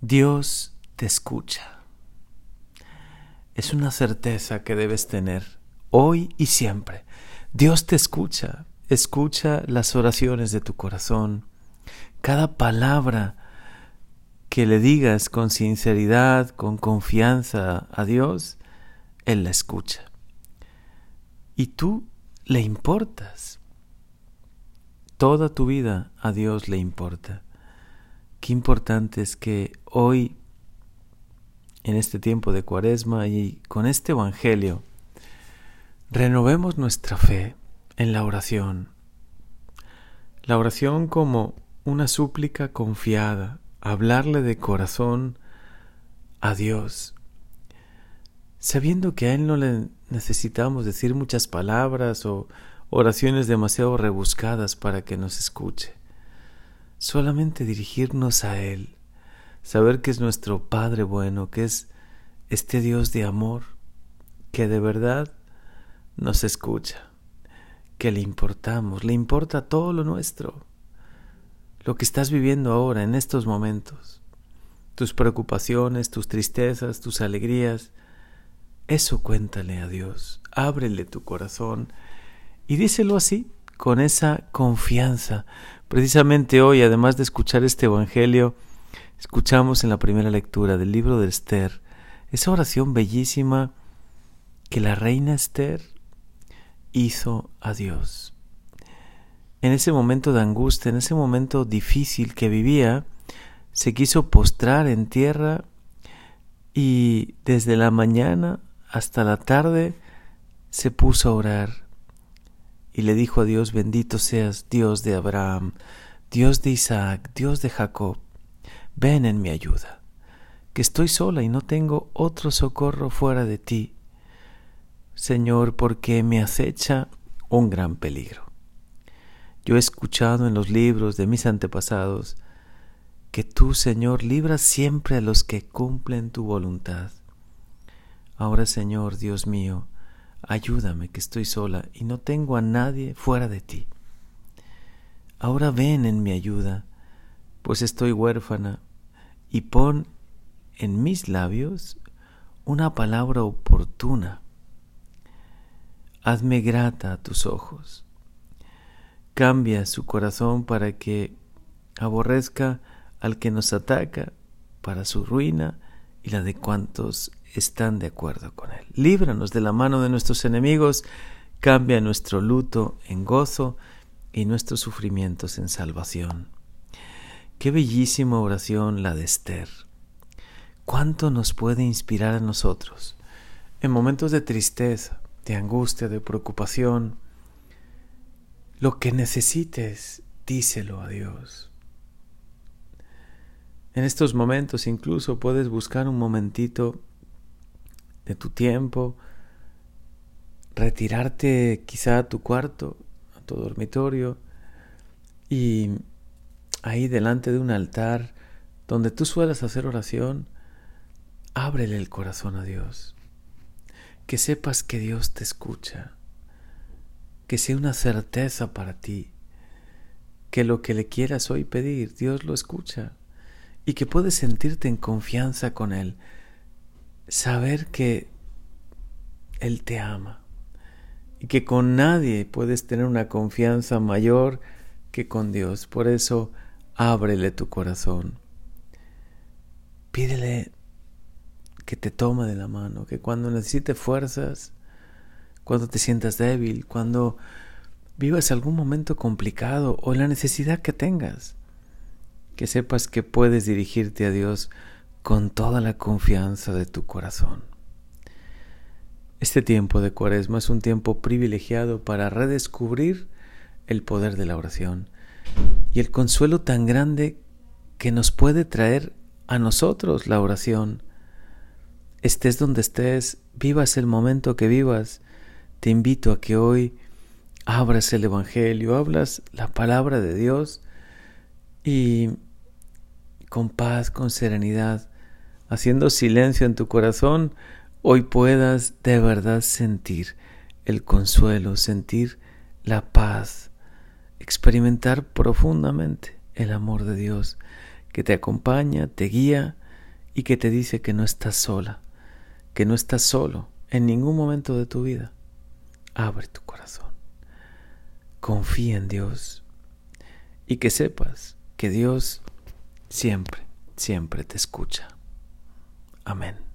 Dios te escucha. Es una certeza que debes tener hoy y siempre. Dios te escucha, escucha las oraciones de tu corazón. Cada palabra que le digas con sinceridad, con confianza a Dios, Él la escucha. Y tú le importas. Toda tu vida a Dios le importa. Qué importante es que hoy, en este tiempo de cuaresma y con este Evangelio, renovemos nuestra fe en la oración. La oración como una súplica confiada, hablarle de corazón a Dios, sabiendo que a Él no le necesitamos decir muchas palabras o oraciones demasiado rebuscadas para que nos escuche solamente dirigirnos a Él, saber que es nuestro Padre bueno, que es este Dios de amor, que de verdad nos escucha, que le importamos, le importa todo lo nuestro, lo que estás viviendo ahora, en estos momentos, tus preocupaciones, tus tristezas, tus alegrías, eso cuéntale a Dios, ábrele tu corazón y díselo así, con esa confianza, Precisamente hoy, además de escuchar este Evangelio, escuchamos en la primera lectura del libro de Esther esa oración bellísima que la reina Esther hizo a Dios. En ese momento de angustia, en ese momento difícil que vivía, se quiso postrar en tierra y desde la mañana hasta la tarde se puso a orar y le dijo a Dios, bendito seas Dios de Abraham, Dios de Isaac, Dios de Jacob, ven en mi ayuda, que estoy sola y no tengo otro socorro fuera de ti, Señor, porque me acecha un gran peligro. Yo he escuchado en los libros de mis antepasados que tú, Señor, libras siempre a los que cumplen tu voluntad. Ahora, Señor, Dios mío, ayúdame que estoy sola y no tengo a nadie fuera de ti. Ahora ven en mi ayuda, pues estoy huérfana, y pon en mis labios una palabra oportuna. Hazme grata a tus ojos. Cambia su corazón para que aborrezca al que nos ataca, para su ruina y la de cuantos están de acuerdo con Él. Líbranos de la mano de nuestros enemigos, cambia nuestro luto en gozo y nuestros sufrimientos en salvación. Qué bellísima oración la de Esther. ¿Cuánto nos puede inspirar a nosotros en momentos de tristeza, de angustia, de preocupación? Lo que necesites, díselo a Dios. En estos momentos incluso puedes buscar un momentito de tu tiempo, retirarte quizá a tu cuarto, a tu dormitorio y ahí delante de un altar donde tú suelas hacer oración, ábrele el corazón a Dios. Que sepas que Dios te escucha, que sea una certeza para ti, que lo que le quieras hoy pedir, Dios lo escucha. Y que puedes sentirte en confianza con Él. Saber que Él te ama. Y que con nadie puedes tener una confianza mayor que con Dios. Por eso, ábrele tu corazón. Pídele que te tome de la mano, que cuando necesite fuerzas, cuando te sientas débil, cuando vivas algún momento complicado o la necesidad que tengas, que sepas que puedes dirigirte a Dios con toda la confianza de tu corazón. Este tiempo de cuaresma es un tiempo privilegiado para redescubrir el poder de la oración y el consuelo tan grande que nos puede traer a nosotros la oración. Estés donde estés, vivas el momento que vivas, te invito a que hoy abras el Evangelio, hablas la palabra de Dios y con paz, con serenidad, haciendo silencio en tu corazón, hoy puedas de verdad sentir el consuelo, sentir la paz, experimentar profundamente el amor de Dios que te acompaña, te guía y que te dice que no estás sola, que no estás solo en ningún momento de tu vida. Abre tu corazón. Confía en Dios y que sepas que Dios siempre, siempre te escucha. Amén.